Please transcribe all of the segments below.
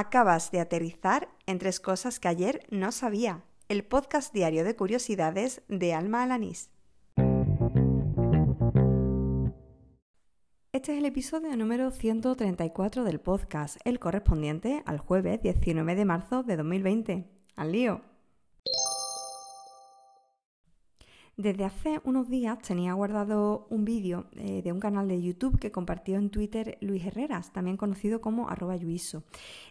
Acabas de aterrizar en tres cosas que ayer no sabía. El podcast diario de curiosidades de Alma Alanís. Este es el episodio número 134 del podcast, el correspondiente al jueves 19 de marzo de 2020. ¡Al lío! Desde hace unos días tenía guardado un vídeo eh, de un canal de YouTube que compartió en Twitter Luis Herreras, también conocido como arroba yuiso.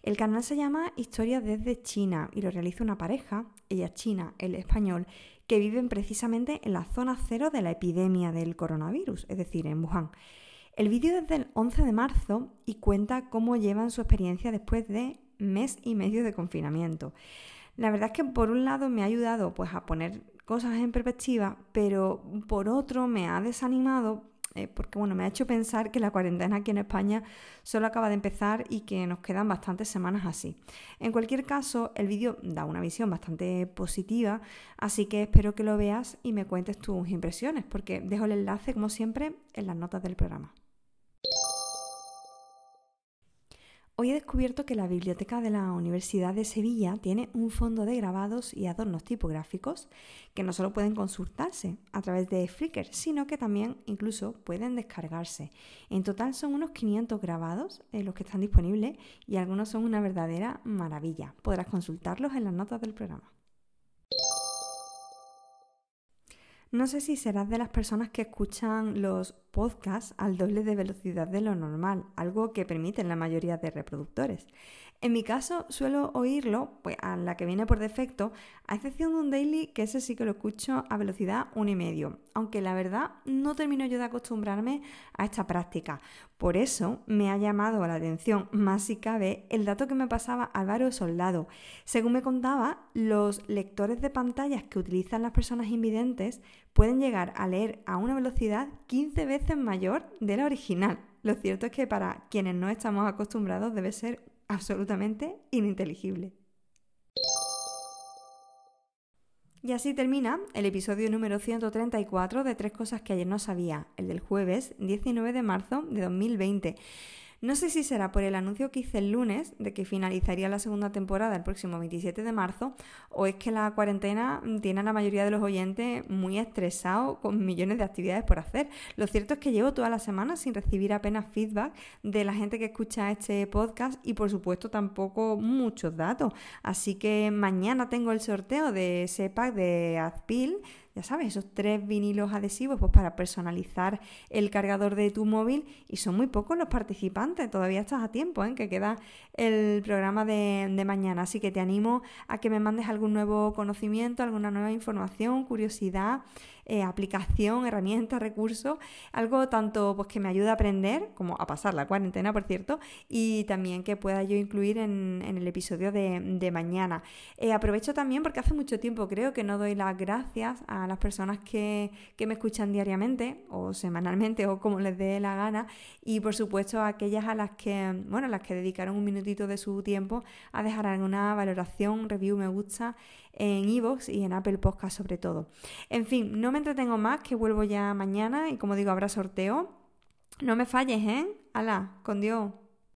El canal se llama Historias desde China y lo realiza una pareja, ella china, él español, que viven precisamente en la zona cero de la epidemia del coronavirus, es decir, en Wuhan. El vídeo es del 11 de marzo y cuenta cómo llevan su experiencia después de mes y medio de confinamiento. La verdad es que por un lado me ha ayudado pues, a poner cosas en perspectiva, pero por otro me ha desanimado eh, porque bueno, me ha hecho pensar que la cuarentena aquí en España solo acaba de empezar y que nos quedan bastantes semanas así. En cualquier caso, el vídeo da una visión bastante positiva, así que espero que lo veas y me cuentes tus impresiones, porque dejo el enlace, como siempre, en las notas del programa. Hoy he descubierto que la biblioteca de la Universidad de Sevilla tiene un fondo de grabados y adornos tipográficos que no solo pueden consultarse a través de Flickr, sino que también incluso pueden descargarse. En total son unos 500 grabados eh, los que están disponibles y algunos son una verdadera maravilla. Podrás consultarlos en las notas del programa. No sé si serás de las personas que escuchan los podcasts al doble de velocidad de lo normal, algo que permiten la mayoría de reproductores. En mi caso, suelo oírlo pues, a la que viene por defecto, a excepción de un daily que ese sí que lo escucho a velocidad 1,5, aunque la verdad no termino yo de acostumbrarme a esta práctica. Por eso me ha llamado la atención, más si cabe, el dato que me pasaba Álvaro Soldado. Según me contaba, los lectores de pantallas que utilizan las personas invidentes pueden llegar a leer a una velocidad 15 veces mayor de la original. Lo cierto es que para quienes no estamos acostumbrados debe ser absolutamente ininteligible. Y así termina el episodio número 134 de Tres Cosas que ayer no sabía, el del jueves 19 de marzo de 2020. No sé si será por el anuncio que hice el lunes de que finalizaría la segunda temporada el próximo 27 de marzo o es que la cuarentena tiene a la mayoría de los oyentes muy estresados con millones de actividades por hacer. Lo cierto es que llevo toda la semana sin recibir apenas feedback de la gente que escucha este podcast y por supuesto tampoco muchos datos. Así que mañana tengo el sorteo de ese pack de Azpil ya sabes, esos tres vinilos adhesivos pues para personalizar el cargador de tu móvil y son muy pocos los participantes, todavía estás a tiempo, ¿eh? que queda el programa de, de mañana, así que te animo a que me mandes algún nuevo conocimiento, alguna nueva información, curiosidad eh, aplicación, herramienta, recurso, algo tanto pues, que me ayude a aprender, como a pasar la cuarentena, por cierto, y también que pueda yo incluir en, el episodio de, mañana. Eh, aprovecho también porque hace mucho tiempo creo que no doy las gracias a las personas que, me escuchan diariamente o semanalmente o como les dé la gana y por supuesto a aquellas a las que, bueno, a las que dedicaron un minutito de su tiempo a dejar alguna valoración, review, me gusta en iVoox y en Apple Podcast sobre todo. En fin, no me entretengo más, que vuelvo ya mañana y como digo, habrá sorteo. No me falles, ¿eh? ¡Hala! Con Dios.